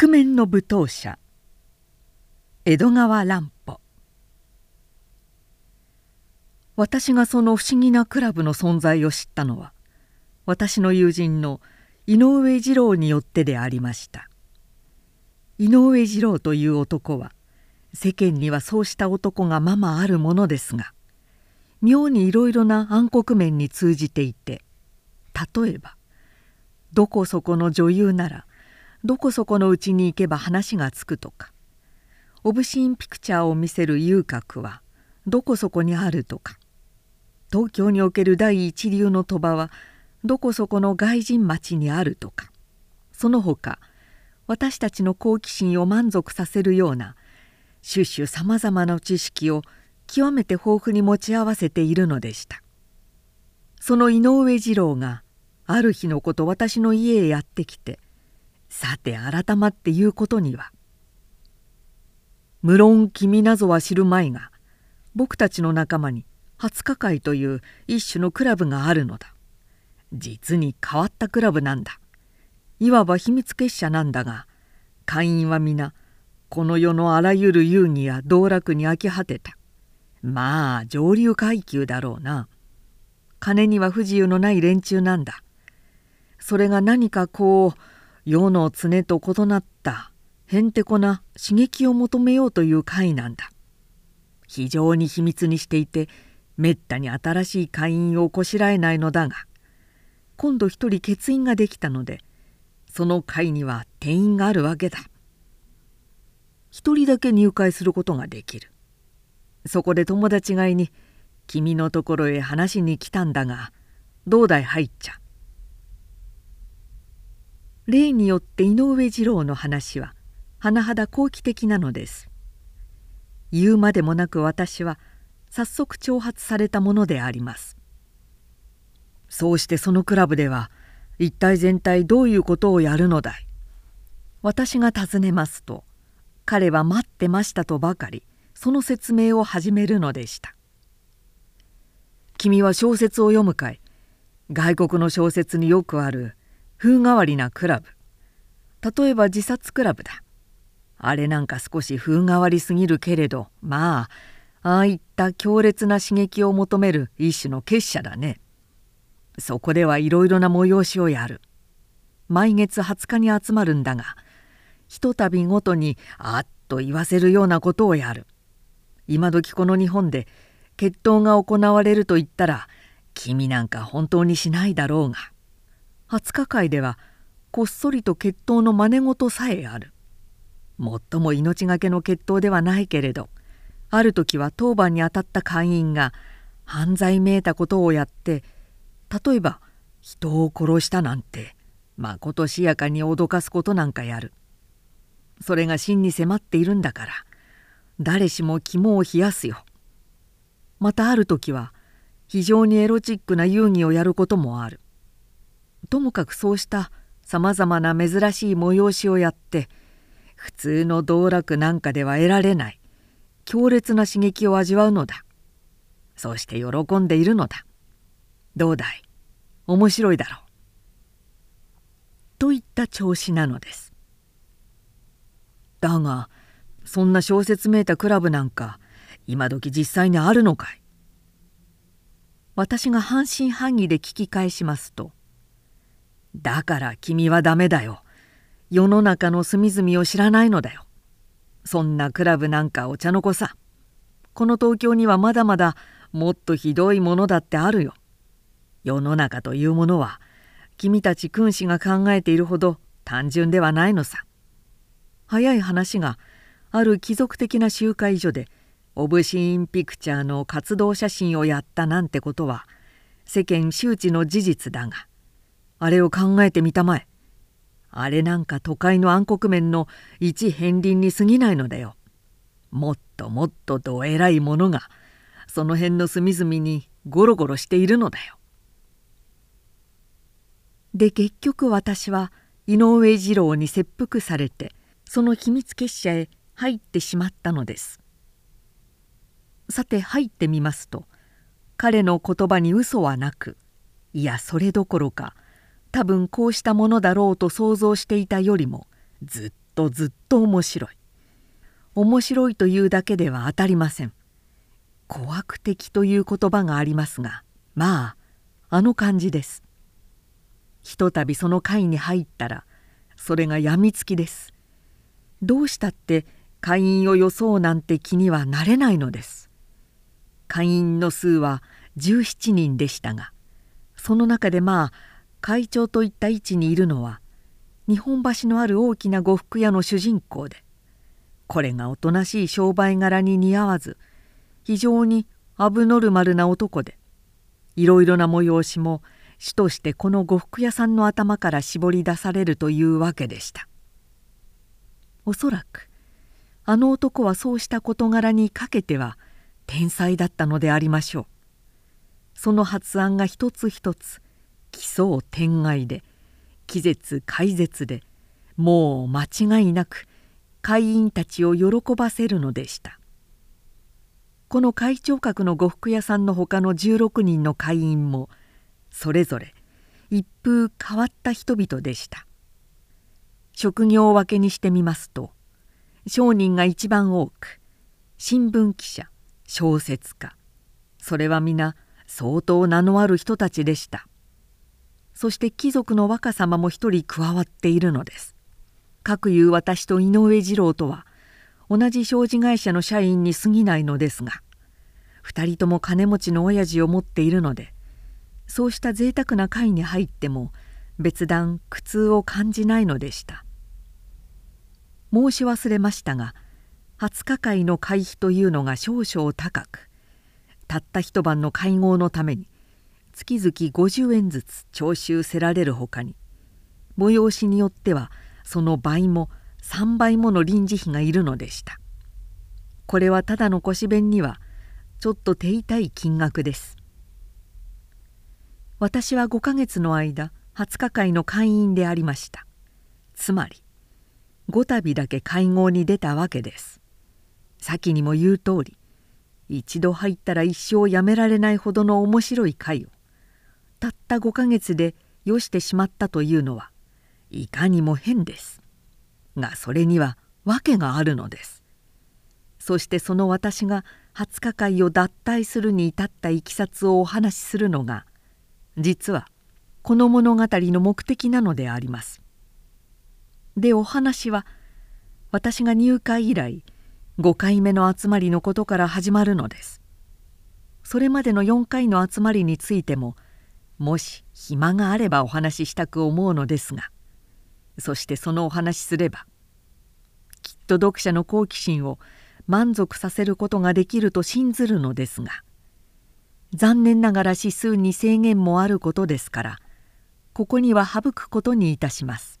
覆面の舞踏者。江戸川乱歩。私がその不思議なクラブの存在を知ったのは私の友人の井上二郎によってでありました。井上二郎という男は世間にはそうした男がままあるものですが妙にいろいろな暗黒面に通じていて例えばどこそこの女優ならどこそこのうちに行けば話がつくとか。オブシーンピクチャーを見せる遊郭はどこそこにあるとか。東京における第一流の鳥羽はどこそこの外人町にあるとか。その他私たちの好奇心を満足させるような種々さまざまな知識を極めて豊富に持ち合わせているのでした。その井上二郎がある日のこと私の家へやってきてさて改まって言うことには。無論君なぞは知るまいが僕たちの仲間に20日会という一種のクラブがあるのだ。実に変わったクラブなんだ。いわば秘密結社なんだが会員は皆この世のあらゆる遊戯や道楽に飽き果てた。まあ上流階級だろうな。金には不自由のない連中なんだ。それが何かこう世の常と異なったへんてこな刺激を求めようという会なんだ。非常に秘密にしていてめったに新しい会員をこしらえないのだが今度一人欠員ができたのでその会には定員があるわけだ。一人だけ入会することができる。そこで友達がいに君のところへ話しに来たんだがどうだい入っちゃ例によって井上二郎の話は甚だ好奇的なのです。言うまでもなく私は早速挑発されたものであります。そうしてそのクラブでは一体全体どういうことをやるのだい？私が尋ねますと彼は待ってましたとばかりその説明を始めるのでした。君は小説を読むかい？外国の小説によくある風変わりなクラブ。例えば自殺クラブだ。あれなんか少し風変わりすぎるけれどまあああいった強烈な刺激を求める一種の結社だね。そこではいろいろな催しをやる。毎月20日に集まるんだがひとたびごとにあっと言わせるようなことをやる。今時この日本で決闘が行われると言ったら君なんか本当にしないだろうが。20日会ではこっそりと決闘の真似事さえある。もっとも命がけの決闘ではないけれどある時は当番に当たった会員が犯罪めいたことをやって例えば人を殺したなんてまことしやかに脅かすことなんかやる。それが真に迫っているんだから誰しも肝を冷やすよ。またある時は非常にエロチックな遊戯をやることもある。ともかくそうしたさまざまな珍しい催しをやって普通の道楽なんかでは得られない強烈な刺激を味わうのだ。そうして喜んでいるのだ。どうだい？面白いだろう。といった調子なのです。だがそんな小説めいたクラブなんか今時実際にあるのかい？私が半信半疑で聞き返しますと「だから君はダメだよ。世の中の隅々を知らないのだよ。そんなクラブなんかお茶の子さ。この東京にはまだまだもっとひどいものだってあるよ。世の中というものは君たち君子が考えているほど単純ではないのさ。早い話がある貴族的な集会所でオブシーンピクチャーの活動写真をやったなんてことは世間周知の事実だがあれを考えてみたまえ。あれなんか都会の暗黒面の一片鱗に過ぎないのだよ。もっともっとどえらいものがその辺の隅々にゴロゴロしているのだよ。で結局私は井上二郎に切腹されてその秘密結社へ入ってしまったのです。さて入ってみますと彼の言葉に嘘はなくいやそれどころか多分こうしたものだろうと想像していたよりもずっとずっと面白い。面白いというだけでは当たりません。怖悪的という言葉がありますがまああの感じです。ひとたびその会に入ったらそれがやみつきです。どうしたって会員を装うなんて気にはなれないのです。会員の数は17人でしたがその中でまあ会長といった位置にいるのは日本橋のある大きな呉服屋の主人公でこれがおとなしい商売柄に似合わず非常にアブノルマルな男でいろいろな催しも主としてこの呉服屋さんの頭から絞り出されるというわけでした。おそらくあの男はそうした事柄にかけては天才だったのでありましょう。その発案が一つ一つ奇想天外で気絶怪絶でもう間違いなく会員たちを喜ばせるのでした。この会長格の呉服屋さんの他の16人の会員もそれぞれ一風変わった人々でした。職業分けにしてみますと商人が一番多く新聞記者小説家それは皆相当名のある人たちでした。そして貴族の若様も一人加わっているのです。かくいう私と井上次郎とは同じ商事会社の社員に過ぎないのですが2人とも金持ちの親父を持っているのでそうした贅沢な会に入っても別段苦痛を感じないのでした。申し忘れましたが20日会の会費というのが少々高くたった一晩の会合のために月々50円ずつ徴収せられるほかに催しによってはその倍も3倍もの臨時費がいるのでした。これはただの腰弁にはちょっと手痛い金額です。私は5ヶ月の間20日会の会員でありました。つまり5度だけ会合に出たわけです。先にも言う通り一度入ったら一生やめられないほどの面白い会をたった5ヶ月でよしてしまったというのはいかにも変です。がそれには訳があるのです。そしてその私が20日会を脱退するに至ったいきさつをお話しするのが実はこの物語の目的なのであります。でお話は私が入会以来5回目の集まりのことから始まるのです。それまでの4回の集まりについてももし暇があればお話ししたく思うのですが。そしてそのお話しすればきっと読者の好奇心を満足させることができると信ずるのですが。残念ながら指数に制限もあることですからここには省くことにいたします。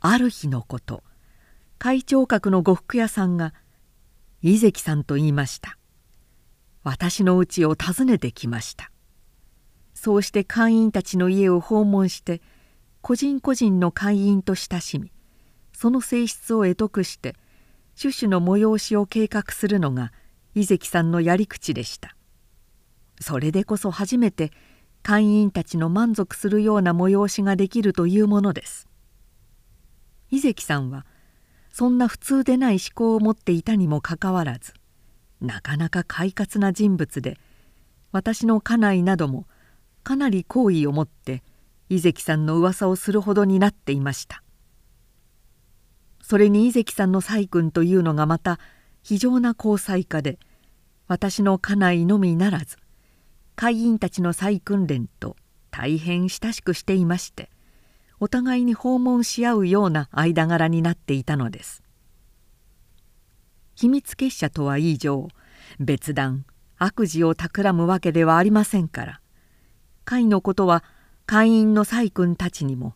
ある日のこと会長格の呉服屋さんが「井関さんと言いました」私の家を訪ねてきました。そうして会員たちの家を訪問して個人個人の会員と親しみその性質を得得して種々の催しを計画するのが井関さんのやり口でした。それでこそ初めて会員たちの満足するような催しができるというものです。井関さんはそんな普通でない思考を持っていたにもかかわらずなかなか快活な人物で私の家内などもかなり好意を持って井関さんの噂をするほどになっていました。それに井関さんの細君というのがまた非常な交際家で私の家内のみならず会員たちの再訓練と大変親しくしていましてお互いに訪問し合うような間柄になっていたのです。秘密結社とは以上別段悪事を企むわけではありませんから会のことは会員の細君たちにも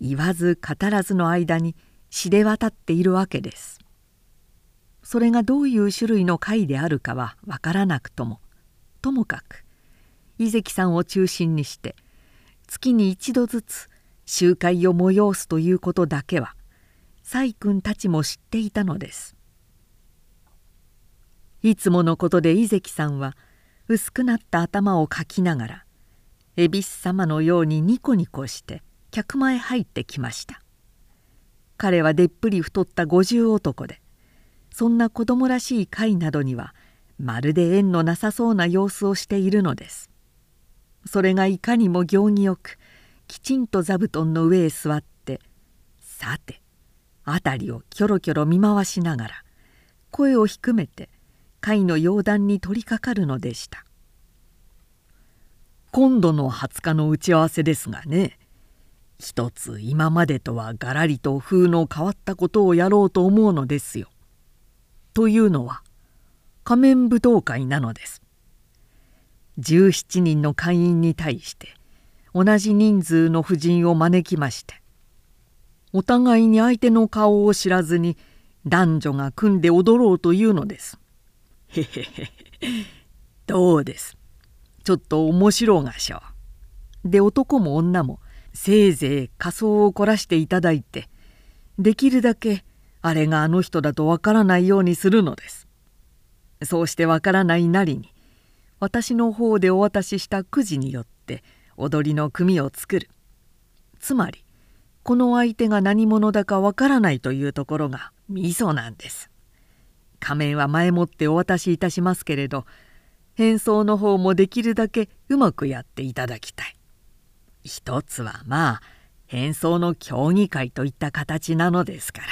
言わず語らずの間に知れ渡っているわけです。それがどういう種類の会であるかは分からなくともともかく井関さんを中心にして月に一度ずつ集会を催すということだけは細君たちも知っていたのです。いつものことで井関さんは薄くなった頭をかきながら恵比寿様のようにニコニコして客前入ってきました。彼はでっぷり太った五十男でそんな子供らしい会などにはまるで縁のなさそうな様子をしているのです。それがいかにも行儀よくきちんと座布団の上へ座ってさて辺りをキョロキョロ見回しながら声を低めて会の要談に取りかかるのでした。今度の20日の打ち合わせですがね一つ今までとはがらりと風の変わったことをやろうと思うのですよ。というのは仮面舞踏会なのです。17人の会員に対して同じ人数の婦人を招きましてお互いに相手の顔を知らずに男女が組んで踊ろうというのです。へへへどうです？ちょっと面白がしょう。で男も女もせいぜい仮装を凝らしていただいてできるだけあれがあの人だとわからないようにするのです。そうしてわからないなりに私の方でお渡ししたくじによって踊りの組を作る。つまりこの相手が何者だかわからないというところがミソなんです。仮面は前もってお渡しいたしますけれど変装の方もできるだけうまくやっていただきたい。一つはまあ変装の競技会といった形なのですから。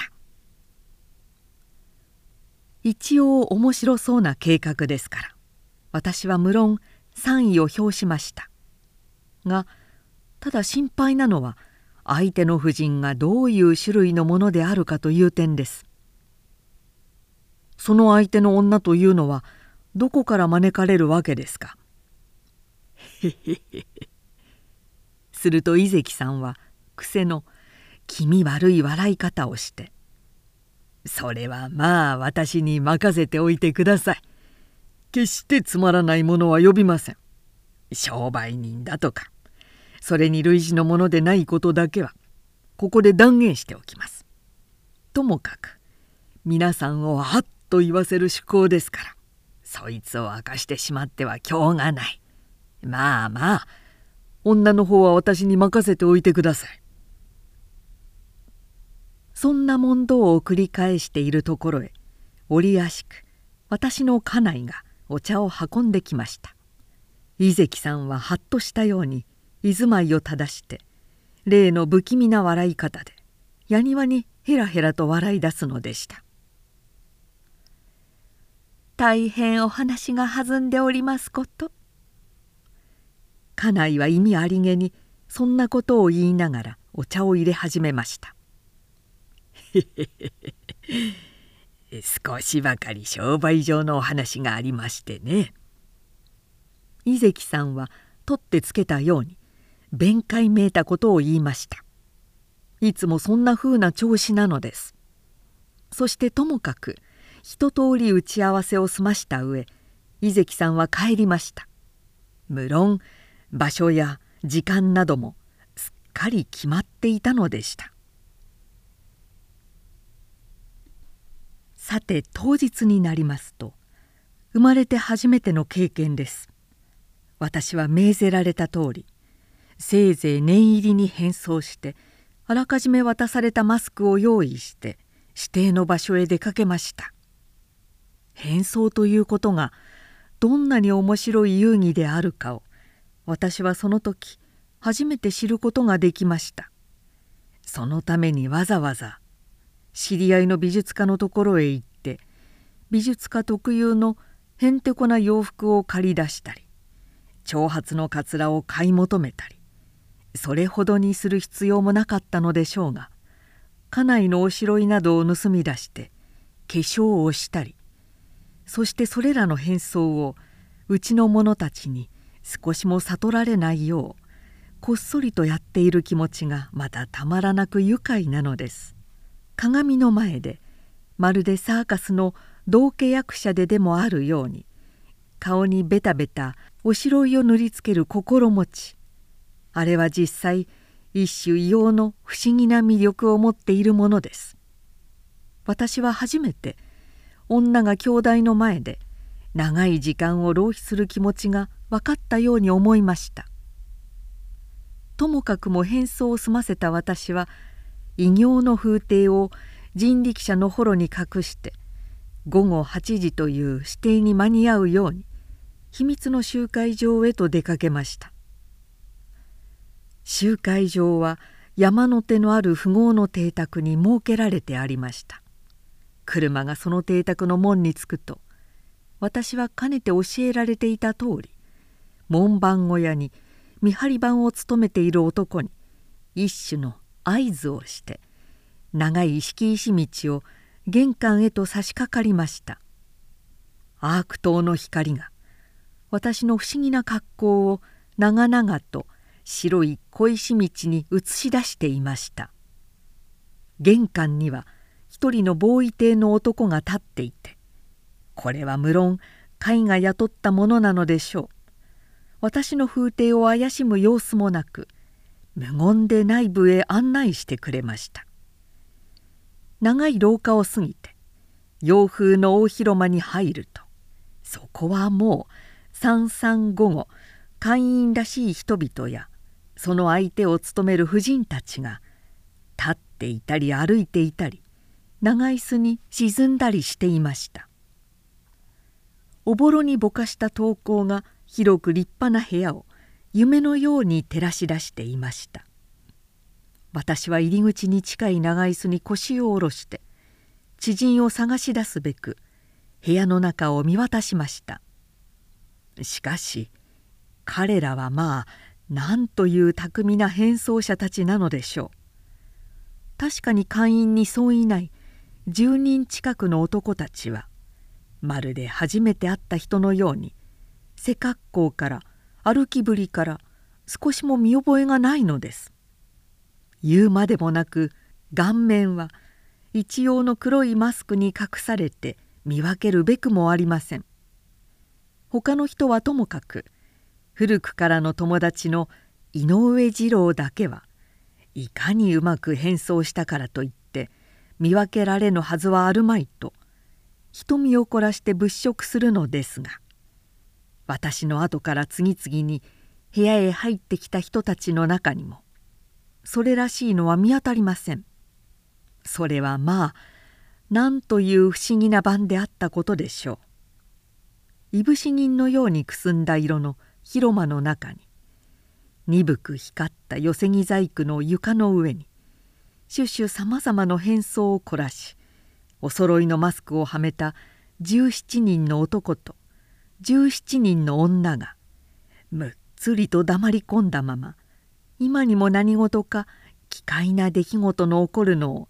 一応面白そうな計画ですから。私は無論賛意を表しました。がただ心配なのは相手の婦人がどういう種類のものであるかという点です。その相手の女というのはどこから招かれるわけですか？すると井関さんは癖の気味悪い笑い方をして「それはまあ私に任せておいてください。決してつまらないものは呼びません。商売人だとかそれに類似のものでないことだけはここで断言しておきます。ともかく皆さんをはっと言わせる趣向ですからそいつを明かしてしまっては今日がない。まあまあ女の方は私に任せておいてください。そんな問答を繰り返しているところへ折やしく私の家内がお茶を運んできました井関さんははっとしたように居住まいを正して例の不気味な笑い方でやにわにヘラヘラと笑い出すのでした大変お話が弾んでおりますこと。家内は意味ありげにそんなことを言いながらお茶を入れ始めました。少しばかり商売上のお話がありましてね。井関さんは取ってつけたように弁解めいたことを言いました。いつもそんなふうな調子なのです。そしてともかく一通り打ち合わせを済ました上井関さんは帰りました。無論場所や時間などもすっかり決まっていたのでした。さて当日になりますと生まれて初めての経験です。私は命ぜられた通りせいぜい念入りに変装してあらかじめ渡されたマスクを用意して指定の場所へ出かけました。変装ということがどんなに面白い遊戯であるかを私はその時初めて知ることができました。そのためにわざわざ知り合いの美術家のところへ行って美術家特有のへんてこな洋服を借り出したり長髪のかつらを買い求めたりそれほどにする必要もなかったのでしょうが家内のおしろいなどを盗み出して化粧をしたりそしてそれらの変装をうちの者たちに少しも悟られないようこっそりとやっている気持ちがまたたまらなく愉快なのです。鏡の前でまるでサーカスの道化役者ででもあるように顔にベタベタおしろいを塗りつける心持ちあれは実際一種異様の不思議な魅力を持っているものです。私は初めて女が兄弟の前で長い時間を浪費する気持ちが分かったように思いました。ともかくも変装を済ませた私は異形の風景を人力車の幌に隠して午後8時という指定に間に合うように秘密の集会場へと出かけました。集会場は山の手のある富豪の邸宅に設けられてありました。車がその邸宅の門に着くと私はかねて教えられていた通り門番小屋に見張り番を務めている男に一種の合図をして長い敷石道を玄関へと差し掛かりました。アーク灯の光が私の不思議な格好を長々と白い小石道に映し出していました。玄関には一人のボーイ邸の男が立っていてこれは無論甲が雇ったものなのでしょう。私の風景を怪しむ様子もなく無言で内部へ案内してくれました。長い廊下を過ぎて洋風の大広間に入るとそこはもう三三午後会員らしい人々やその相手を務める婦人たちが立っていたり歩いていたり長椅子に沈んだりしていました。おぼろにぼかした灯光が広く立派な部屋を夢のように照らし出していました。私は入り口に近い長椅子に腰を下ろして知人を探し出すべく部屋の中を見渡しました。しかし彼らはまあなんという巧みな変装者たちなのでしょう。確かに会員に相違ない10人近くの男たちはまるで初めて会った人のように背格好から歩きぶりから少しも見覚えがないのです。言うまでもなく顔面は一様の黒いマスクに隠されて見分けるべくもありません。他の人はともかく古くからの友達の井上二郎だけはいかにうまく変装したからといって見分けられぬはずはあるまいと瞳を凝らして物色するのですが私の後から次々に部屋へ入ってきた人たちの中にもそれらしいのは見当たりません。それはまあなんという不思議な晩であったことでしょう。いぶし銀のようにくすんだ色の広間の中に鈍く光った寄木細工の床の上にシュシュさまざまの変装を凝らしおそろいのマスクをはめた17人の男と17人の女がむっつりと黙り込んだまま今にも何事か奇怪な出来事の起こるのを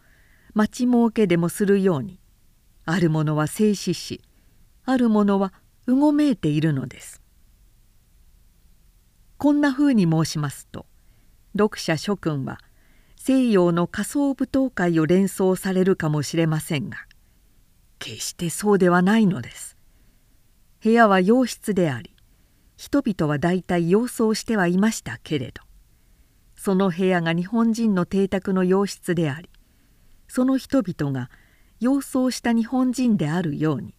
待ちもうけでもするようにある者は静止しある者はうごめいているのです。こんなふうに申しますと読者諸君は西洋の仮想舞踏会を連想されるかもしれませんが決してそうではないのです。部屋は洋室であり人々は大体様子をしてはいましたけれどその部屋が日本人の邸宅の洋室でありその人々が様子をした日本人であるように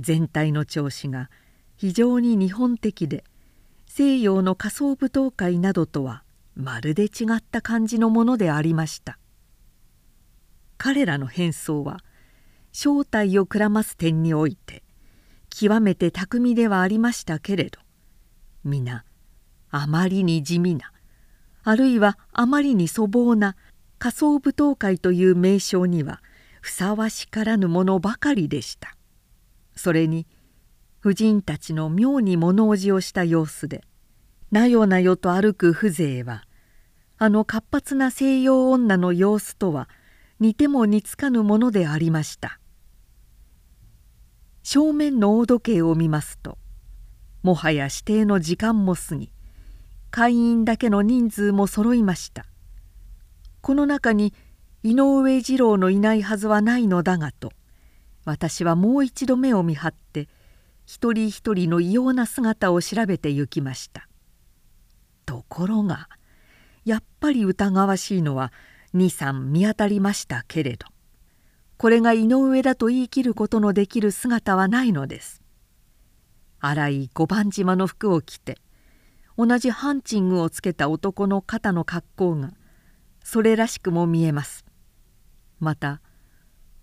全体の調子が非常に日本的で西洋の仮想舞踏会などとはまるで違った感じのものでありました。彼らの変装は正体をくらます点において極めて巧みではありましたけれど皆あまりに地味なあるいはあまりに粗暴な仮想舞踏会という名称にはふさわしからぬものばかりでした。それに婦人たちの妙に物おじをした様子でなよなよと歩く風情はあの活発な西洋女の様子とは似ても似つかぬものでありました。正面の大時計を見ますともはや指定の時間も過ぎ会員だけの人数も揃いました。この中に井上二郎のいないはずはないのだがと私はもう一度目を見張って一人一人の異様な姿を調べてゆきました。ところがやっぱり疑わしいのは23見当たりましたけれどこれが井上だと言い切ることのできる姿はないのです。荒い五番島の服を着て同じハンチングをつけた男の肩の格好がそれらしくも見えます。また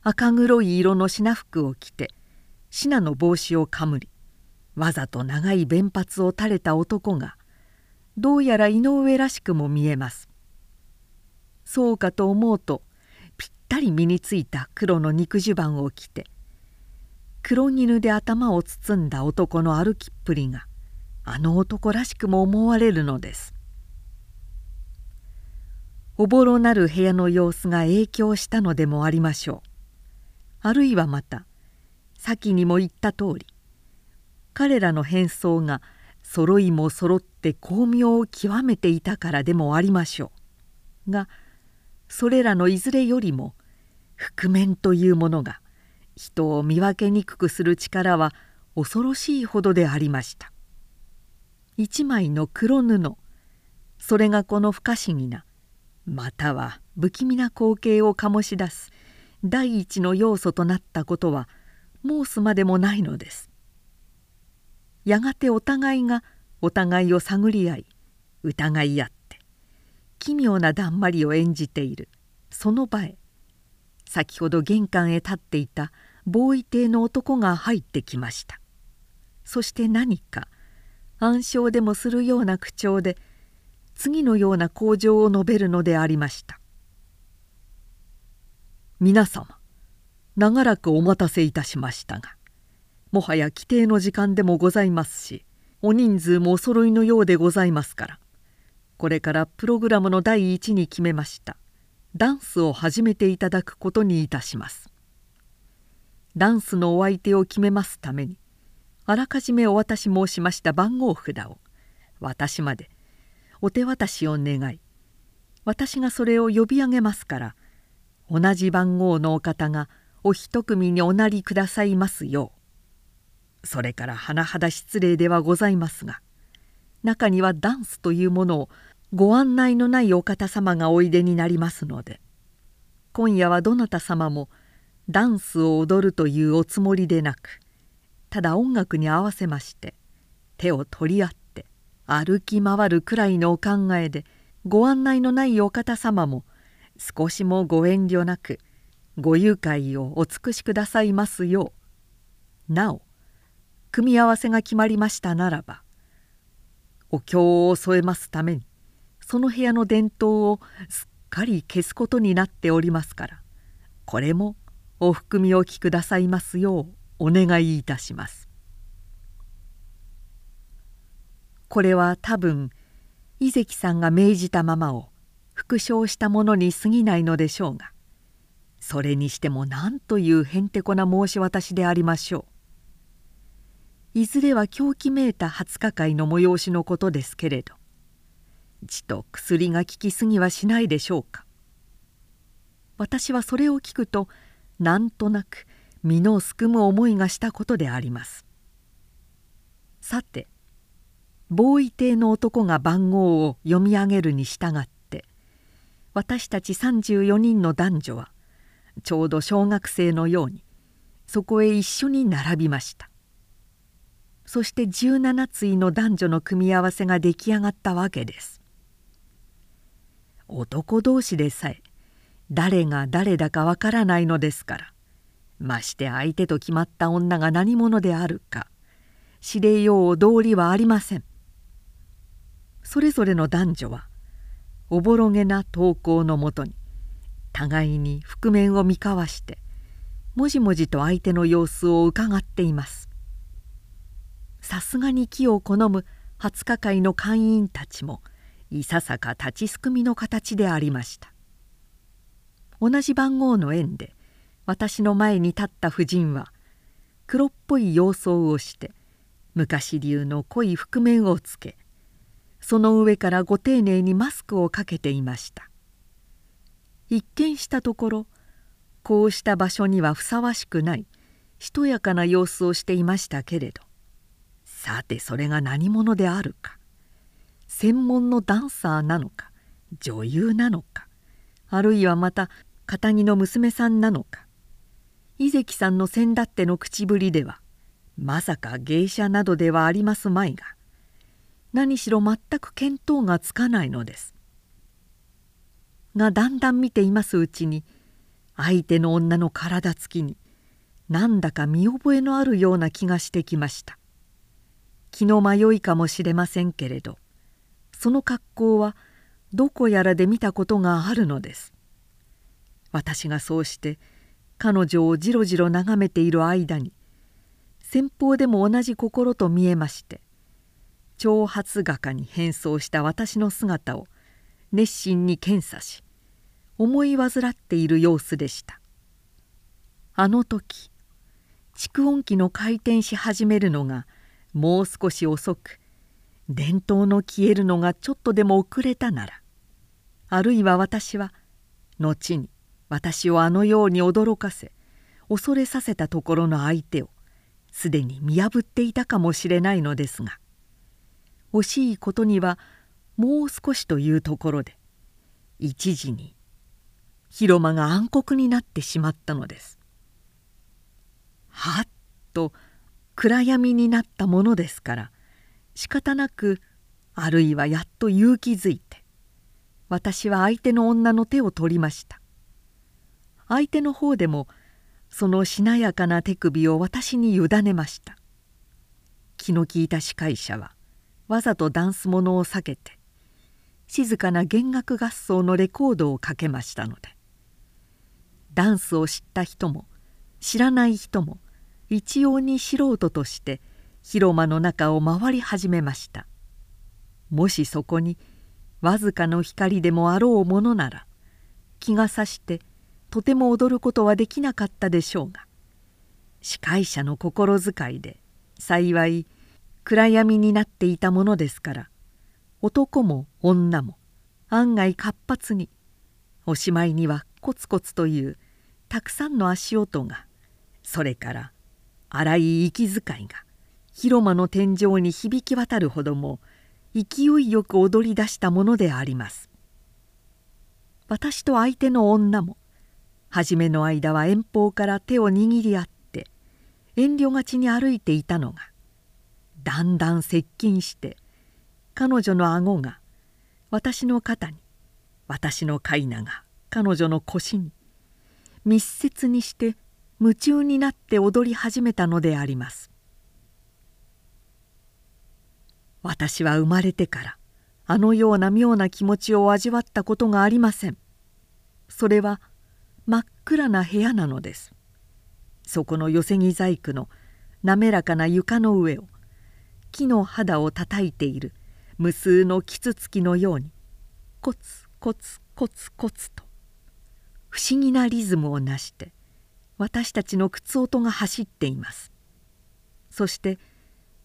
赤黒い色の品服を着て品の帽子をかむりわざと長い弁髪を垂れた男がどうやら井上らしくも見えます。そうかと思うとぴったり身についた黒の肉襦袢を着て黒絹で頭を包んだ男の歩きっぷりがあの男らしくも思われるのです。おぼろなる部屋の様子が影響したのでもありましょう。あるいはまた先にも言った通り彼らの変装が揃いも揃って巧妙を極めていたからでもありましょう。がそれらのいずれよりも覆面というものが人を見分けにくくする力は恐ろしいほどでありました。一枚の黒布それがこの不可思議なまたは不気味な光景を醸し出す第一の要素となったことは申すまでもないのです。やがてお互いがお互いを探り合い疑い合って奇妙なだんまりを演じている。その場へ先ほど玄関へ立っていたボーイ邸の男が入ってきました。そして何か暗唱でもするような口調で次のような口上を述べるのでありました「皆様長らくお待たせいたしましたがもはや規定の時間でもございますしお人数もお揃いのようでございますから。これからプログラムの第一に決めました。ダンスを始めていただくことにいたします。ダンスのお相手を決めますためにあらかじめお渡し申しました番号札を私までお手渡しを願い私がそれを呼び上げますから同じ番号のお方がお一組におなりくださいますようそれから甚だ失礼ではございますが中にはダンスというものをご案内のないお方様がおいでになりますので今夜はどなた様もダンスを踊るというおつもりでなくただ音楽に合わせまして手を取り合って歩き回るくらいのお考えでご案内のないお方様も少しもご遠慮なくご愉快をお尽くしくださいますようなお組み合わせが決まりましたならばお経を添えますためにその部屋の伝統をすっかり消すことになっておりますからこれもお含みおきくださいますようお願いいたします。これは多分井関さんが命じたままを復唱したものに過ぎないのでしょうがそれにしても何というへんてこな申し渡しでありましょう。いずれは狂気めいた20日会の催しのことですけれどちと薬が効きすぎはしないでしょうか。私はそれを聞くとなんとなく身のすくむ思いがしたことであります。さてボーイ邸の男が番号を読み上げるに従って私たち34人の男女はちょうど小学生のようにそこへ一緒に並びました。そして17対の男女の組み合わせが出来上がったわけです。男同士でさえ誰が誰だかわからないのですからまして相手と決まった女が何者であるか知れよう道理はありません。それぞれの男女はおぼろげな投稿のもとに互いに覆面を見交わしてもじもじと相手の様子をうかがっています。さすがに木を好む20日会の会員たちもいささか立ちすくみの形でありました。同じ番号の縁で私の前に立った婦人は黒っぽい洋装をして昔流の濃い覆面をつけその上からご丁寧にマスクをかけていました。一見したところこうした場所にはふさわしくないしとやかな様子をしていましたけれどさてそれが何者であるか。専門のダンサーなのか。女優なのか。あるいはまた堅気の娘さんなのか。井関さんの先だっての口ぶりではまさか芸者などではありますまいが何しろ全く見当がつかないのです。がだんだん見ていますうちに相手の女の体つきになんだか見覚えのあるような気がしてきました。気の迷いかもしれませんけれどその格好はどこやらで見たことがあるのです。私がそうして彼女をじろじろ眺めている間に先方でも同じ心と見えまして長髪画家に変装した私の姿を熱心に検査し思い患っている様子でした。あの時蓄音機の回転し始めるのがもう少し遅く伝統の消えるのがちょっとでも遅れたならあるいは私は後に私をあのように驚かせ恐れさせたところの相手をすでに見破っていたかもしれないのですが惜しいことにはもう少しというところで一時に広間が暗黒になってしまったのです。はっと暗闇になったものですから仕方なくあるいはやっと勇気づいて私は相手の女の手を取りました。相手の方でもそのしなやかな手首を私に委ねました。気の利いた司会者はわざとダンスものを避けて静かな弦楽合奏のレコードをかけましたのでダンスを知った人も知らない人も一様に素人として広間の中を回り始めました。もしそこにわずかの光でもあろうものなら気がさしてとても踊ることはできなかったでしょうが司会者の心遣いで幸い暗闇になっていたものですから男も女も案外活発におしまいにはコツコツというたくさんの足音がそれから荒い息遣いが広間の天井に響き渡るほども勢いよく踊り出したものであります。私と相手の女も初めの間は遠方から手を握り合って遠慮がちに歩いていたのがだんだん接近して彼女の顎が私の肩に私の飼いなが彼女の腰に密接にして夢中になって踊り始めたのであります。私は生まれてからあのような妙な気持ちを味わったことがありません。それは真っ暗な部屋なのです。そこの寄せ木細工の滑らかな床の上を木の肌をたたいている無数のキツツキのようにコツコツコツコツと不思議なリズムをなして私たちの靴音が走っています。そして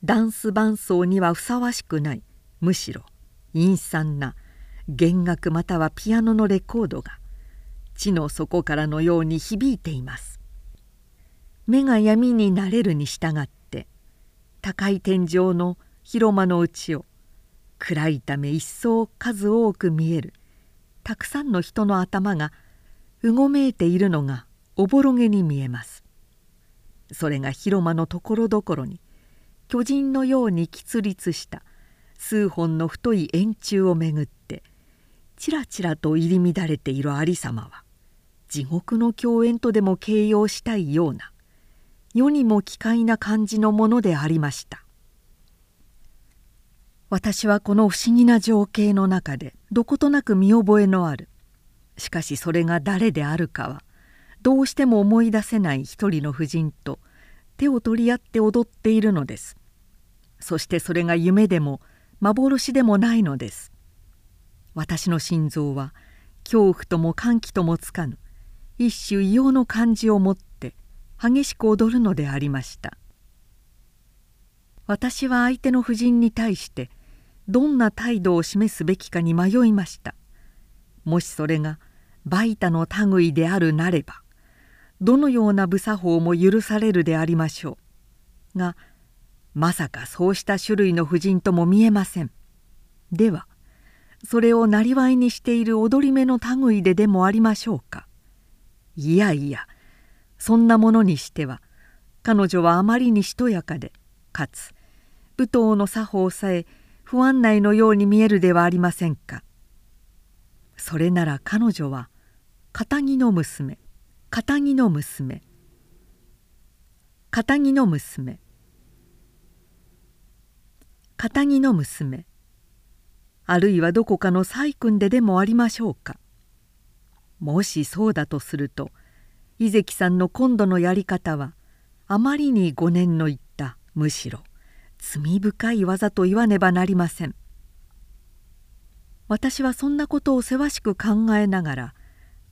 ダンス伴奏にはふさわしくないむしろ陰惨な弦楽またはピアノのレコードが地の底からのように響いています。目が闇になれるに従って高い天井の広間の内を暗いため一層数多く見えるたくさんの人の頭がうごめいているのがおぼろげに見えます。それが広間のところどころに巨人のように喫立した数本の太い円柱をめぐってちらちらと入り乱れている有様は地獄の共演とでも形容したいような世にも奇怪な感じのものでありました。私はこの不思議な情景の中でどことなく見覚えのある。しかしそれが誰であるかはどうしても思い出せない一人の婦人と手を取り合って踊っているのです。そしてそれが夢でも幻でもないのです。私の心臓は恐怖とも歓喜ともつかぬ一種異様の感じを持って激しく踊るのでありました。私は相手の婦人に対してどんな態度を示すべきかに迷いました。もしそれがバイタの類であるなればどのような無作法も許されるでありましょう。がまさかそうした種類の婦人とも見えません。ではそれをなりわいにしている踊り目の類ででもありましょうか。いやいやそんなものにしては彼女はあまりにしとやかでかつ武藤の作法さえ不安内のように見えるではありませんか。それなら彼女は堅気の娘片木の娘。片木の娘。片木の娘。あるいはどこかの細君ででもありましょうか。もしそうだとすると井関さんの今度のやり方はあまりに5年の言ったむしろ罪深い技と言わねばなりません。私はそんなことをせわしく考えながら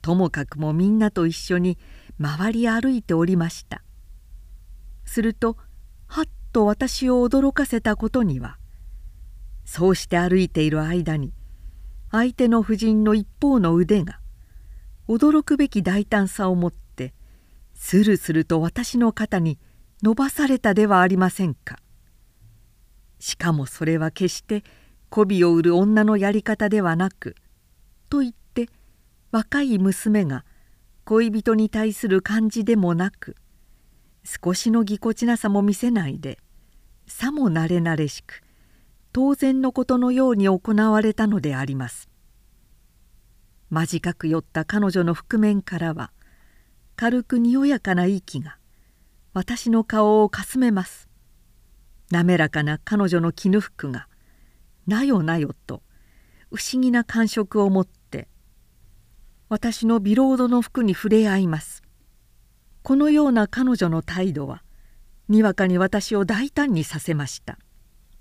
ともかくもみんなと一緒に回り歩いておりました。するとはっと私を驚かせたことにはそうして歩いている間に相手の婦人の一方の腕が驚くべき大胆さを持ってスルスルと私の肩に伸ばされたではありませんか。しかもそれは決して媚びを売る女のやり方ではなくと言って若い娘が恋人に対する感じでもなく少しのぎこちなさも見せないでさも慣れ慣れしく当然のことのように行われたのであります。短く寄った彼女の覆面からは軽くにおやかな息が私の顔をかすめます滑らかな彼女の絹服がなよなよと不思議な感触を持って私のビロードの服に触れ合います。このような彼女の態度はにわかに私を大胆にさせました。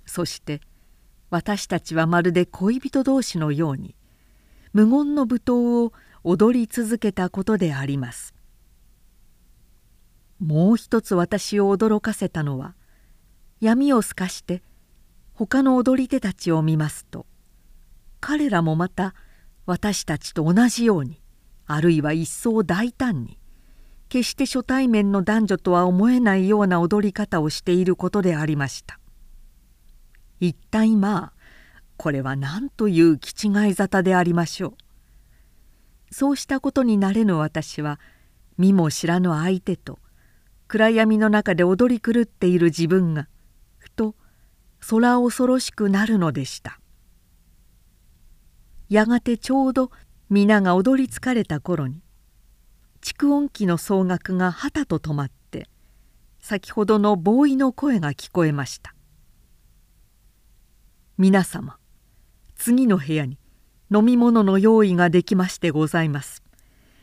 そして私たちはまるで恋人同士のように無言の舞踏を踊り続けたことであります。もう一つ私を驚かせたのは闇を透かして他の踊り手たちを見ますと彼らもまた私たちと同じようにあるいは一層大胆に決して初対面の男女とは思えないような踊り方をしていることでありました。一体まあこれは何という気違い沙汰でありましょう。そうしたことになれぬ私は見も知らぬ相手と暗闇の中で踊り狂っている自分がふと空恐ろしくなるのでした。やがてちょうど皆が踊り疲れた頃に蓄音機の総額がはたと止まって先ほどのボーイの声が聞こえました「皆様次の部屋に飲み物の用意ができましてございます。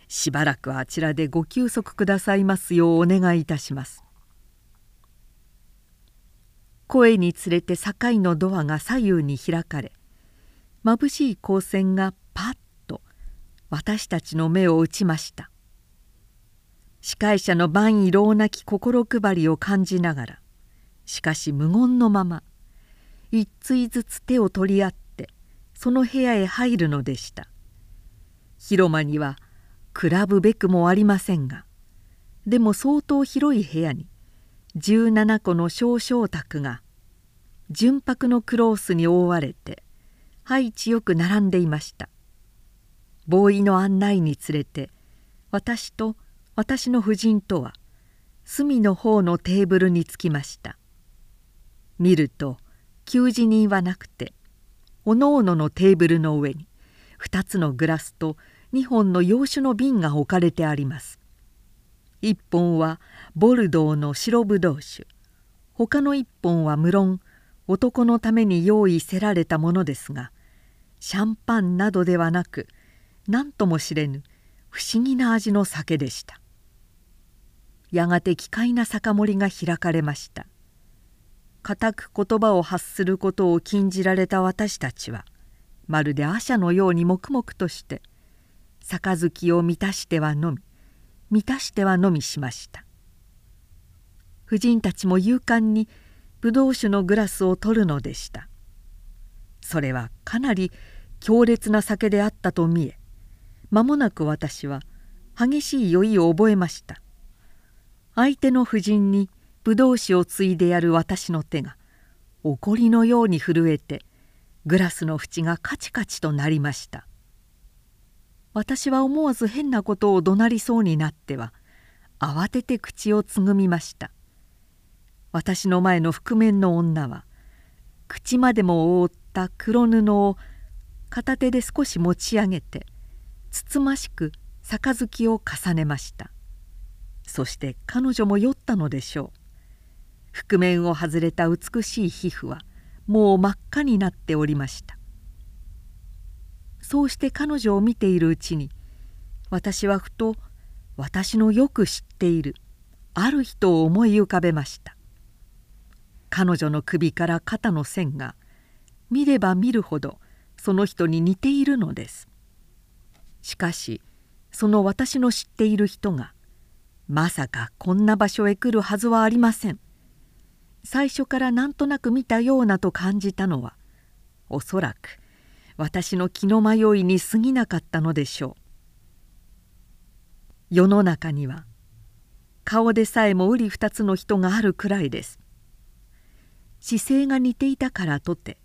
しばらくあちらでご休息くださいますようお願いいたします。声につれて境のドアが左右に開かれ眩しい光線がパッと私たちの目を打ちました。司会者の万意老なき心配りを感じながらしかし無言のまま一対ずつ手を取り合ってその部屋へ入るのでした。広間には比ぶべくもありませんがでも相当広い部屋に17個の小小宅が純白のクロースに覆われて配置よく並んでいました。ボーイの案内につれて私と私の夫人とは隅の方のテーブルに着きました。見ると給仕人はなくておのおののテーブルの上に2つのグラスと2本の洋酒の瓶が置かれてあります。1本はボルドーの白ぶどう酒。他の1本は無論男のために用意せられたものですがシャンパンなどではなく何とも知れぬ不思議な味の酒でした。やがて奇怪な酒盛りが開かれました。固く言葉を発することを禁じられた私たちはまるで阿舎のように黙々として杯を満たしてはのみ満たしてはのみしました。婦人たちも勇敢にブドウ酒のグラスを取るのでした。それはかなり強烈な酒であったと見え間もなく私は激しい酔いを覚えました。相手の婦人にぶどう酒をついでやる私の手が怒りのように震えてグラスの縁がカチカチとなりました。私は思わず変なことを怒鳴りそうになっては慌てて口をつぐみました。私の前の覆面の女は口までも覆った黒布を片手で少し持ち上げてつつましく杯を重ねました。そして彼女も酔ったのでしょう。覆面を外れた美しい皮膚はもう真っ赤になっておりました。そうして彼女を見ているうちに私はふと私のよく知っているある人を思い浮かべました。彼女の首から肩の線が見れば見るほどその人に似ているのです。しかしその私の知っている人がまさかこんな場所へ来るはずはありません。最初からなんとなく見たようなと感じたのはおそらく私の気の迷いに過ぎなかったのでしょう。世の中には顔でさえも瓜二つの人があるくらいです。姿勢が似ていたからとて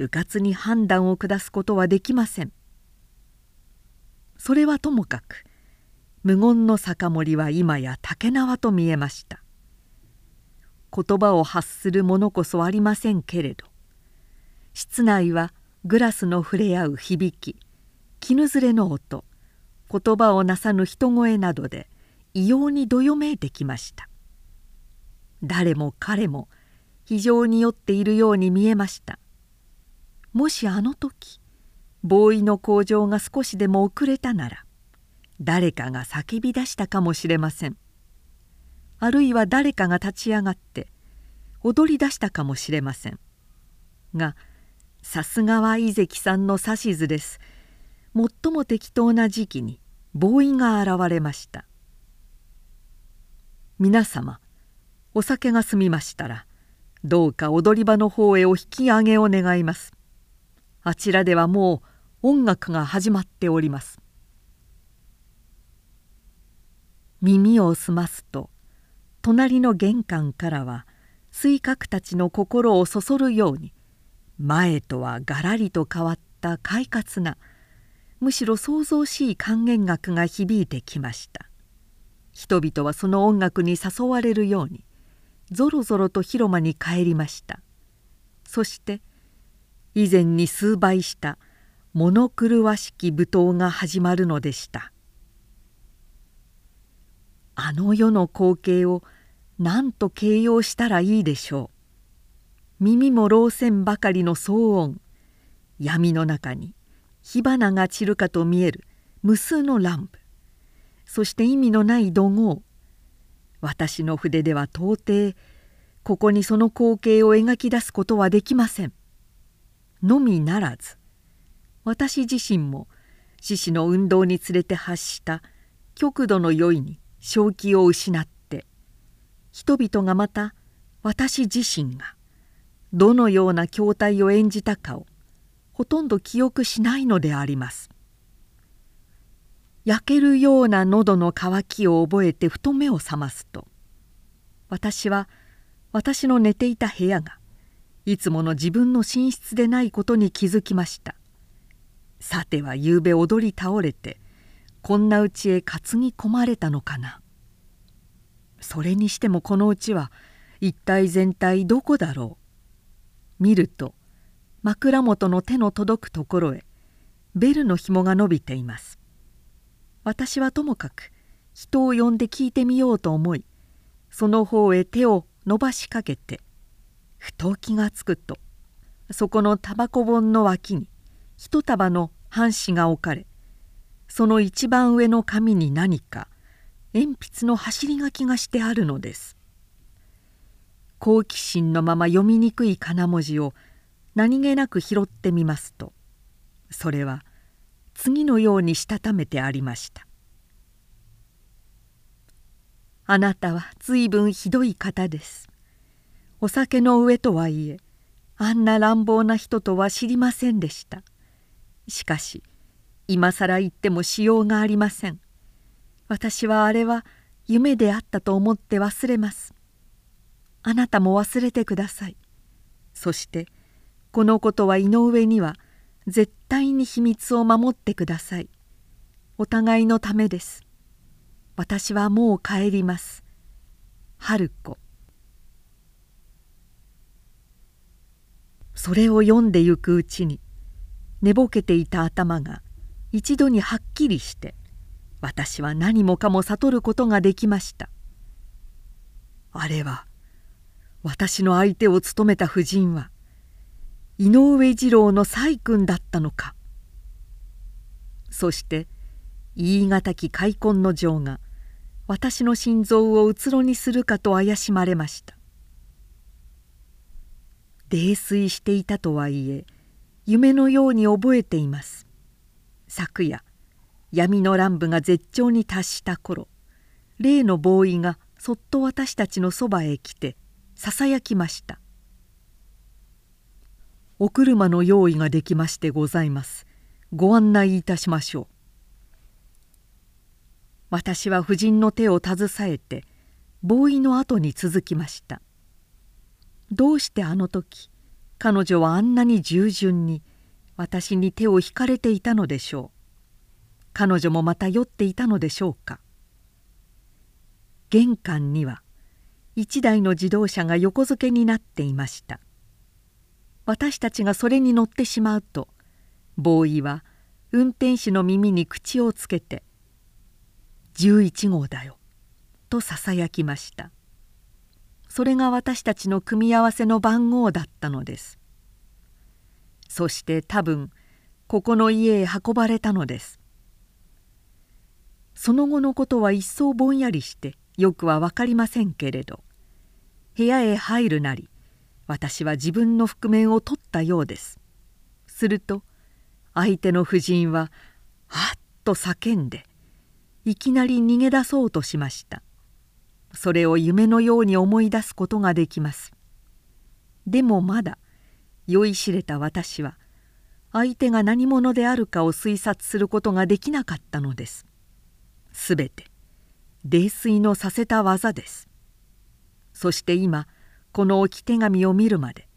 迂闊に判断を下すことはできません。それはともかく無言の酒盛は今や竹縄と見えました。言葉を発するものこそありませんけれど室内はグラスの触れ合う響き絹ずれの音言葉をなさぬ人声などで異様にどよめいてきました。誰も彼も非常に酔っているように見えました。もしあの時ボーイの向上が少しでも遅れたなら誰かが叫び出したかもしれません。あるいは誰かが立ち上がって踊り出したかもしれません。がさすがは井関さんの指図です。最も適当な時期にボーイが現れました。皆様お酒が済みましたらどうか踊り場の方へお引き上げを願います。あちらではもう音楽が始まっております。耳を澄ますと隣の玄関からは水角たちの心をそそるように前とはがらりと変わった快活なむしろ騒々しい管弦楽が響いてきました。人々はその音楽に誘われるようにぞろぞろと広間に帰りました。そして以前に数倍した物狂わしき舞踏が始まるのでした。あの世の光景を何と形容したらいいでしょう。耳も老線ばかりの騒音。闇の中に火花が散るかと見える無数のランプ。そして意味のない怒号。私の筆では到底ここにその光景を描き出すことはできません。のみならず私自身も獅子の運動に連れて発した極度の酔いに正気を失って人々がまた私自身がどのような筐体を演じたかをほとんど記憶しないのであります。焼けるような喉の渇きを覚えてふと目を覚ますと私は私の寝ていた部屋がいつもの自分の寝室でないことに気づきました。さてはゆうべ踊り倒れてこんな家へ担ぎ込まれたのかな。それにしてもこのうちは一体全体どこだろう。見ると枕元の手の届くところへベルの紐が伸びています。私はともかく人を呼んで聞いてみようと思いその方へ手を伸ばしかけてふと気がつくと。そこのタバコ本の脇に一束の半紙が置かれその一番上の紙に何か鉛筆の走り書きがしてあるのです。好奇心のまま読みにくい金文字を何気なく拾ってみますとそれは次のようにしたためてありました「あなたは随分ひどい方です」お酒の上とはいえあんな乱暴な人とは知りませんでした。しかし今更言ってもしようがありません。私はあれは夢であったと思って忘れます。あなたも忘れてください。そしてこのことは井上には絶対に秘密を守ってください。お互いのためです。私はもう帰ります。春子。それを読んでゆくうちに寝ぼけていた頭が一度にはっきりして私は何もかも悟ることができました。あれは私の相手を務めた夫人は井上次郎の細君だったのか。そして言い難き開墾の情が私の心臓をうつろにするかと怪しまれました。泥酔していたとはいえ夢のように覚えています。昨夜闇の乱舞が絶頂に達した頃例のボーイがそっと私たちのそばへ来てささやきました「お車の用意ができましてございます。ご案内いたしましょう」私は夫人の手を携えてボーイの後に続きました。どうしてあの時彼女はあんなに従順に私に手を引かれていたのでしょう。彼女もまた酔っていたのでしょうか。玄関には一台の自動車が横付けになっていました。私たちがそれに乗ってしまうとボーイは運転手の耳に口をつけて11号だよ」とささやきました。それが私たちの組み合わせの番号だったのです。そして多分ここの家へ運ばれたのです。その後のことは一層ぼんやりしてよくは分かりませんけれど部屋へ入るなり私は自分の覆面を取ったようです。すると相手の婦人は「はっ!」と叫んでいきなり逃げ出そうとしました。それを夢のように思い出すことができます。でもまだ酔いしれた私は相手が何者であるかを推察することができなかったのです。すべて泥酔のさせた技です。そして今この置き手紙を見るまで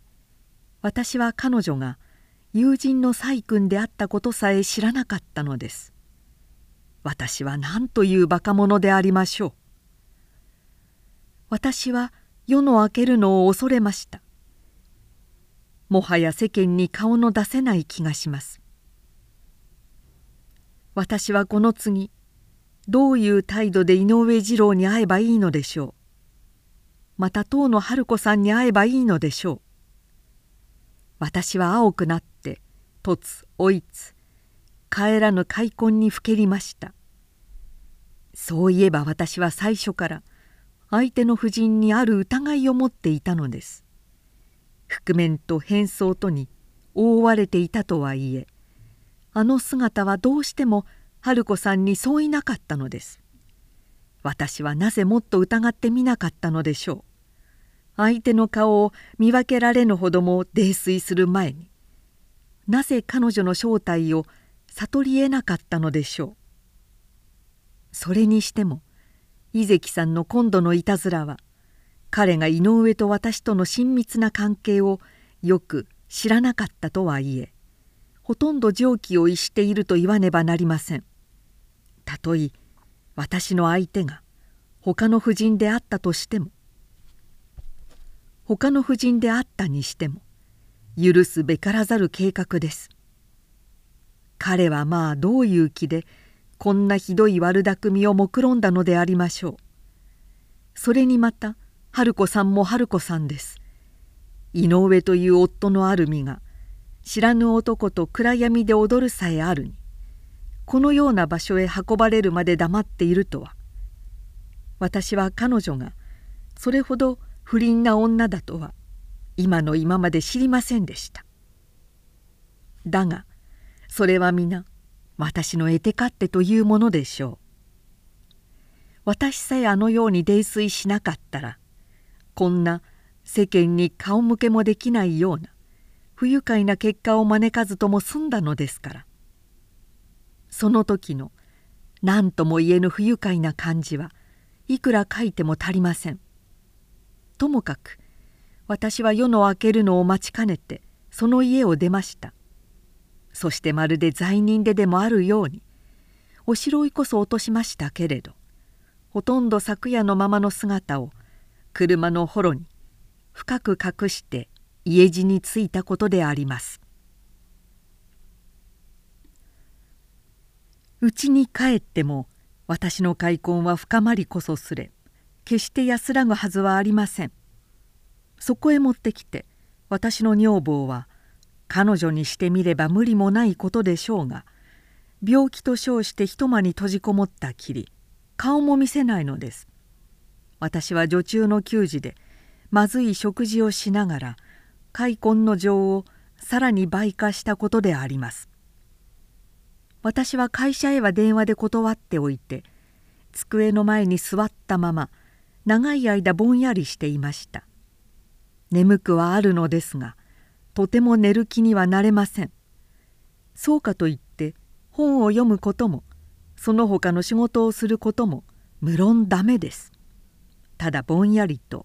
私は彼女が友人の細君であったことさえ知らなかったのです。私は何というバカ者でありましょう。私は夜の明けるのを恐れました。もはや世間に顔の出せない気がします。私はこの次どういう態度で井上二郎に会えばいいのでしょう。また当の春子さんに会えばいいのでしょう。私は青くなって凸おいつ帰らぬ開墾にふけりました。そういえば私は最初から相手の婦人にある疑いを持っていたのです。覆面と変装とに覆われていたとはいえあの姿はどうしても春子さんにそういなかったのです。私はなぜもっと疑ってみなかったのでしょう。相手の顔を見分けられぬほども泥酔する前になぜ彼女の正体を悟りえなかったのでしょう。それにしても井関さんの今度のいたずらは彼が井上と私との親密な関係をよく知らなかったとはいえほとんど常軌を逸していると言わねばなりません。たとえ私の相手が他の婦人であったとしても他の婦人であったにしても許すべからざる計画です。彼はまあどういう気でこんなひどい悪巧みを目論んだのでありましょう。それにまた春子さんも春子さんです。井上という夫のある身が知らぬ男と暗闇で踊るさえあるにこのような場所へ運ばれるまで黙っているとは私は彼女がそれほど不倫な女だとは今の今まで知りませんでしただがそれは皆私の得て勝手というものでしょう。私さえあのように泥酔しなかったらこんな世間に顔向けもできないような不愉快な結果を招かずとも済んだのですから。その時の何とも言えぬ不愉快な感じはいくら書いても足りません。ともかく私は夜の明けるのを待ちかねてその家を出ました。そしてまるで罪人ででもあるようにおしろいこそ落としましたけれどほとんど昨夜のままの姿を車の幌に深く隠して家路に着いたことであります。家に帰っても私の開墾は深まりこそすれ決して安らぐはずはありません。そこへ持ってきて私の女房は彼女にしてみれば無理もないことでしょうが病気と称して一間に閉じこもったきり顔も見せないのです。私は女中の給仕でまずい食事をしながら開墾の情をさらに倍化したことであります。私は会社へは電話で断っておいて机の前に座ったまま長い間ぼんやりしていました。眠くはあるのですがとても寝る気にはなれません。そうかといって本を読むこともその他の仕事をすることも無論ダメです。ただぼんやりと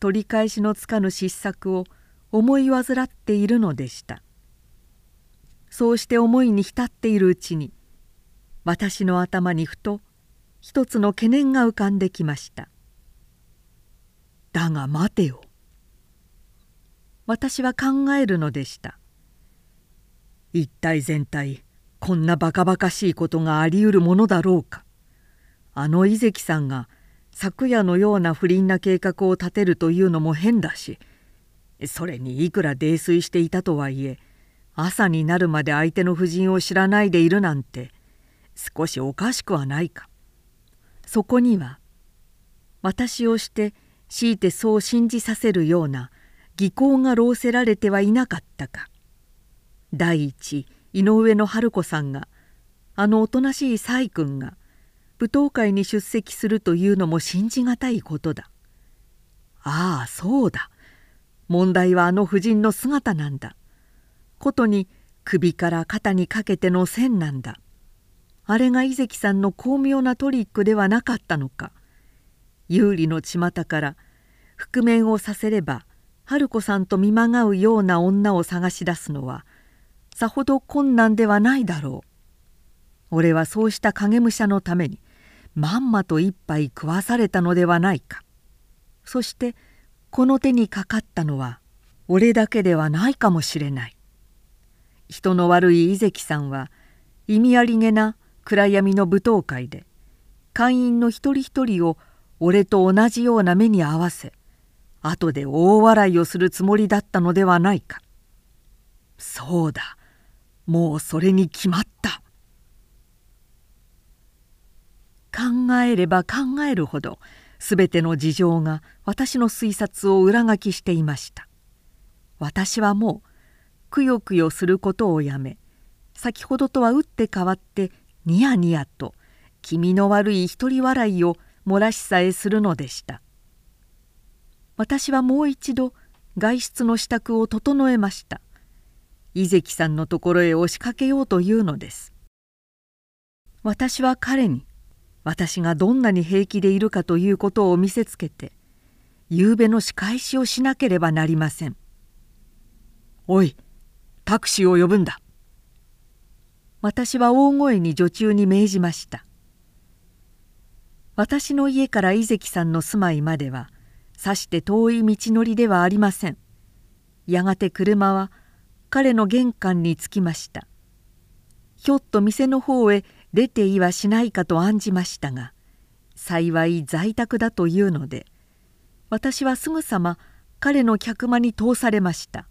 取り返しのつかぬ失策を思い患っているのでした。そうして思いに浸っているうちに私の頭にふと一つの懸念が浮かんできました。だが待てよ。私は考えるのでした。一体全体こんなバカバカしいことがあり得るものだろうか。あの井関さんが昨夜のような不倫な計画を立てるというのも変だしそれにいくら泥酔していたとはいえ朝になるまで相手の夫人を知らないでいるなんて少しおかしくはないか。そこには私をして強いてそう信じさせるような技巧が浪せられてはいなかったか。第一井上の春子さんがあのおとなしい細君が舞踏会に出席するというのも信じがたいことだ。ああそうだ。問題はあの夫人の姿なんだ。ことに首から肩にかけての線なんだ。あれが井関さんの巧妙なトリックではなかったのか。有利の巷から覆面をさせれば春子さんと見まがうような女を探し出すのはさほど困難ではないだろう。俺はそうした影武者のためにまんまと一杯食わされたのではないか。そしてこの手にかかったのは俺だけではないかもしれない。人の悪い井関さんは意味ありげな暗闇の舞踏会で会員の一人一人を俺と同じような目に合わせ後で大笑いをするつもりだったのではないか。そうだ。もうそれに決まった。考えれば考えるほど全ての事情が私の推察を裏書きしていました。私はもうくよくよすることをやめ先ほどとは打って変わってニヤニヤと気味の悪い独り笑いを漏らしさえするのでした。私はもう一度外出の支度を整えました。井関さんのところへ押しかけようというのです。私は彼に私がどんなに平気でいるかということを見せつけて夕べの仕返しをしなければなりません。おいタクシーを呼ぶんだ。私は大声に女中に命じました。私の家から井関さんの住まいまではさして遠い道のりではありません。やがて車は彼の玄関に着きました。ひょっと店の方へ出ていはしないかと案じましたが幸い在宅だというので私はすぐさま彼の客間に通されました。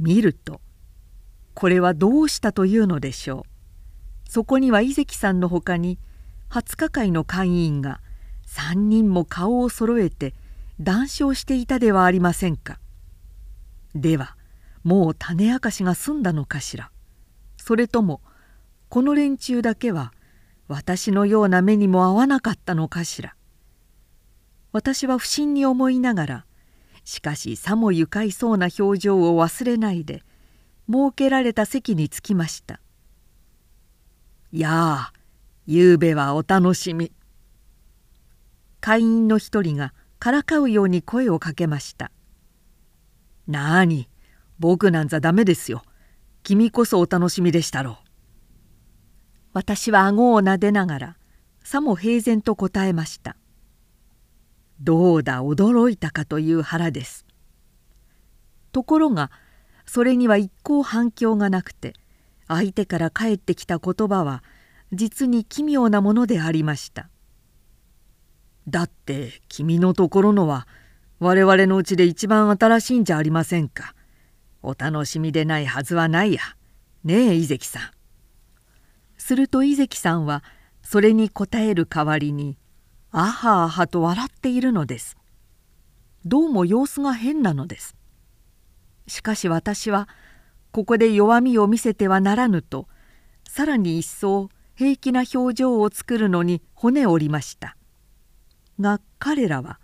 見るとこれはどうしたというのでしょう。そこには井関さんのほかに20日会の会員が3人も顔をそろえて談笑していたではありませんか。ではもう種明かしが済んだのかしら。それともこの連中だけは私のような目にも合わなかったのかしら。私は不審に思いながらしかしさも愉快そうな表情を忘れないで設けられた席に着きました「やあゆうべはお楽しみ」会員の一人がからかうように声をかけました「なあに僕なんざダメですよ。君こそお楽しみでしたろう」私は顎を撫でながらさも平然と答えました「どうだ驚いたかという腹です」ところがそれには一向反響がなくて相手から返ってきた言葉は実に奇妙なものでありました。だって君のところのは我々のうちで一番新しいんじゃありませんか。お楽しみでないはずはないや。ねえ井関さん。すると井関さんはそれに答える代わりにあはあはと笑っているのです。どうも様子が変なのです。しかし私はここで弱みを見せてはならぬとさらに一層平気な表情を作るのに骨折りました。が彼らは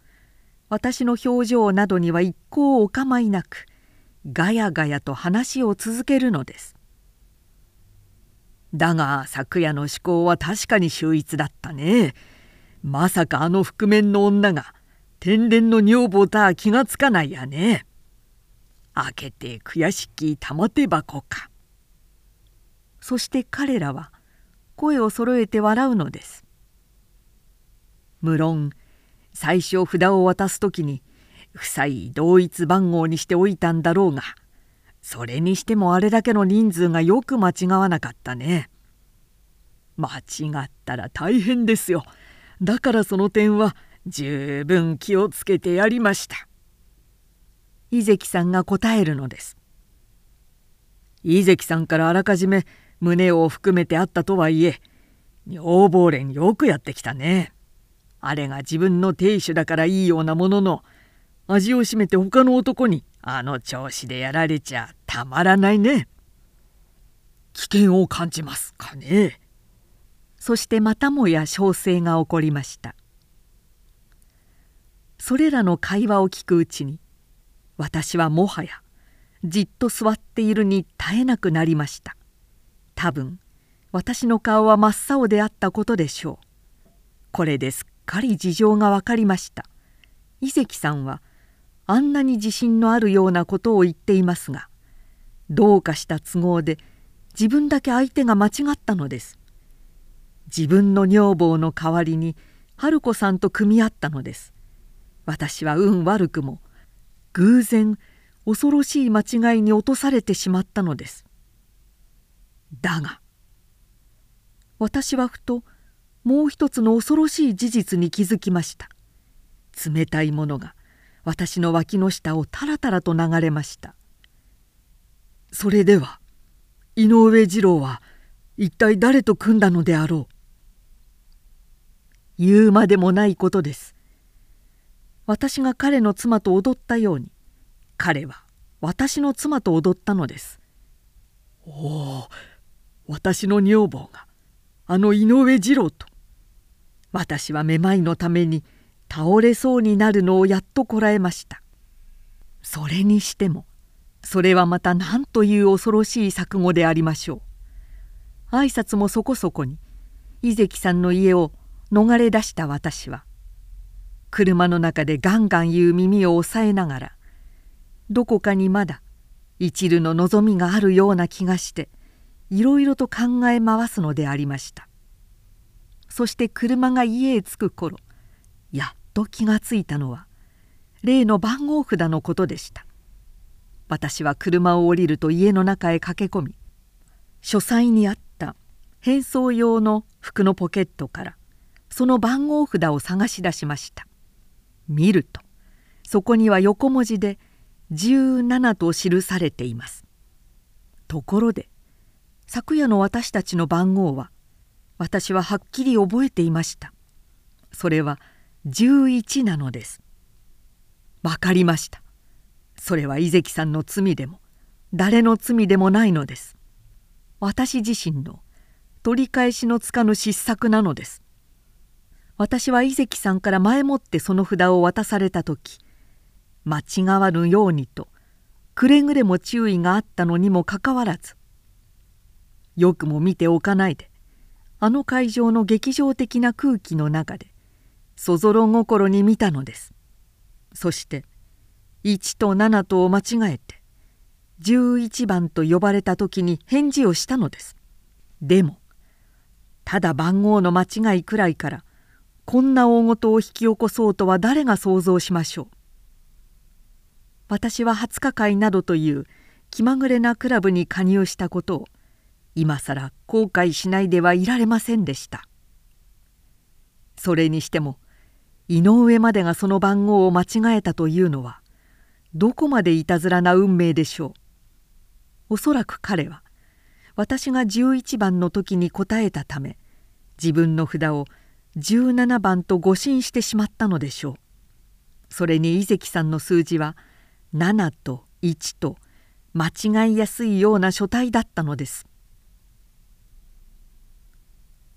私の表情などには一向お構いなくガヤガヤと話を続けるのです。だが昨夜の思考は確かに秀逸だったね。まさかあの覆面の女が天然の女房とは気がつかないやね。開けて悔しき玉手箱か。そして彼らは声を揃えて笑うのです。無論最初札を渡す時に夫妻同一番号にしておいたんだろうがそれにしてもあれだけの人数がよく間違わなかったね。間違ったら大変ですよ。だからその点は十分気をつけてやりました。井関さんが答えるのです。井関さんからあらかじめ胸を含めてあったとはいえ女房連よくやってきたね。あれが自分の亭主だからいいようなものの味を占めて他の男にあの調子でやられちゃたまらないね。危険を感じますかね。そしてまたもや小生が起こりました。それらの会話を聞くうちに私はもはやじっと座っているに耐えなくなりました。多分私の顔は真っ青であったことでしょう。これですっかり事情が分かりました。伊関さんはあんなに自信のあるようなことを言っていますがどうかした都合で自分だけ相手が間違ったのです。自分の女房の代わりに春子さんと組み合ったのです。私は運悪くも偶然恐ろしい間違いに落とされてしまったのです。だが私はふともう一つの恐ろしい事実に気づきました。冷たいものが私の脇の下をたらたらと流れました。それでは井上二郎は一体誰と組んだのであろう？言うまでもないことです。私が彼の妻と踊ったように彼は私の妻と踊ったのです。おお私の女房があの井上二郎と私はめまいのために倒れそうになるのをやっとこらえました。それにしてもそれはまた何という恐ろしい錯誤でありましょう。挨拶もそこそこに井関さんの家を逃れ出した私は車の中でガンガン言う耳を押さえながらどこかにまだ一縷の望みがあるような気がしていろいろと考え回すのでありました。そして車が家へ着く頃やっと気がついたのは例の番号札のことでした。私は車を降りると家の中へ駆け込み書斎にあった変装用の服のポケットからその番号札を探し出しました。見るとそこには横文字で17と記されています。ところで昨夜の私たちの番号は私ははっきり覚えていました。それは11なのです。わかりました。それは井関さんの罪でも誰の罪でもないのです。私自身の取り返しのつかぬ失策なのです。私は井関さんから前もってその札を渡された時間違わぬようにとくれぐれも注意があったのにもかかわらずよくも見ておかないであの会場の劇場的な空気の中でそぞろ心に見たのです。そして1と7とを間違えて11番と呼ばれた時に返事をしたのです。でもただ番号の間違いくらいからこんな大事を引き起こそうとは誰が想像しましょう。私は20日会などという気まぐれなクラブに加入したことを今更後悔しないではいられませんでした。それにしても井上までがその番号を間違えたというのはどこまでいたずらな運命でしょう。おそらく彼は私が11番の時に答えたため自分の札を17番と誤信してしまったのでしょう。それに井関さんの数字は7と1と間違いやすいような書体だったのです。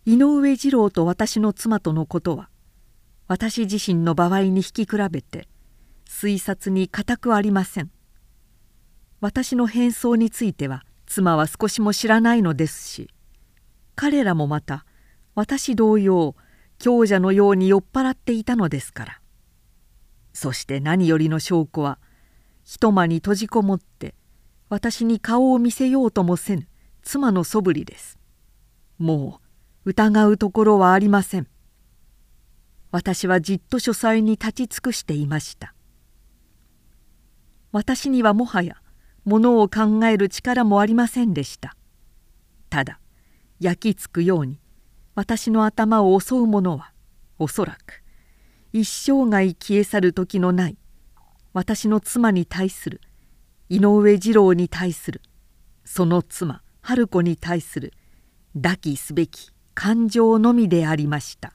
井上二郎と私の妻とのことは私自身の場合に引き比べて推察に固くありません。私の変装については妻は少しも知らないのですし彼らもまた私同様強者のように酔っ払っていたのですから。そして何よりの証拠は一間に閉じこもって私に顔を見せようともせぬ妻のそぶりです。もう疑うところはありません。私はじっと書斎に立ち尽くしていました。私にはもはやものを考える力もありませんでした。ただ焼き付くように私の頭を襲うものはおそらく一生涯消え去る時のない私の妻に対する井上二郎に対するその妻春子に対する抱きすべき感情のみでありました。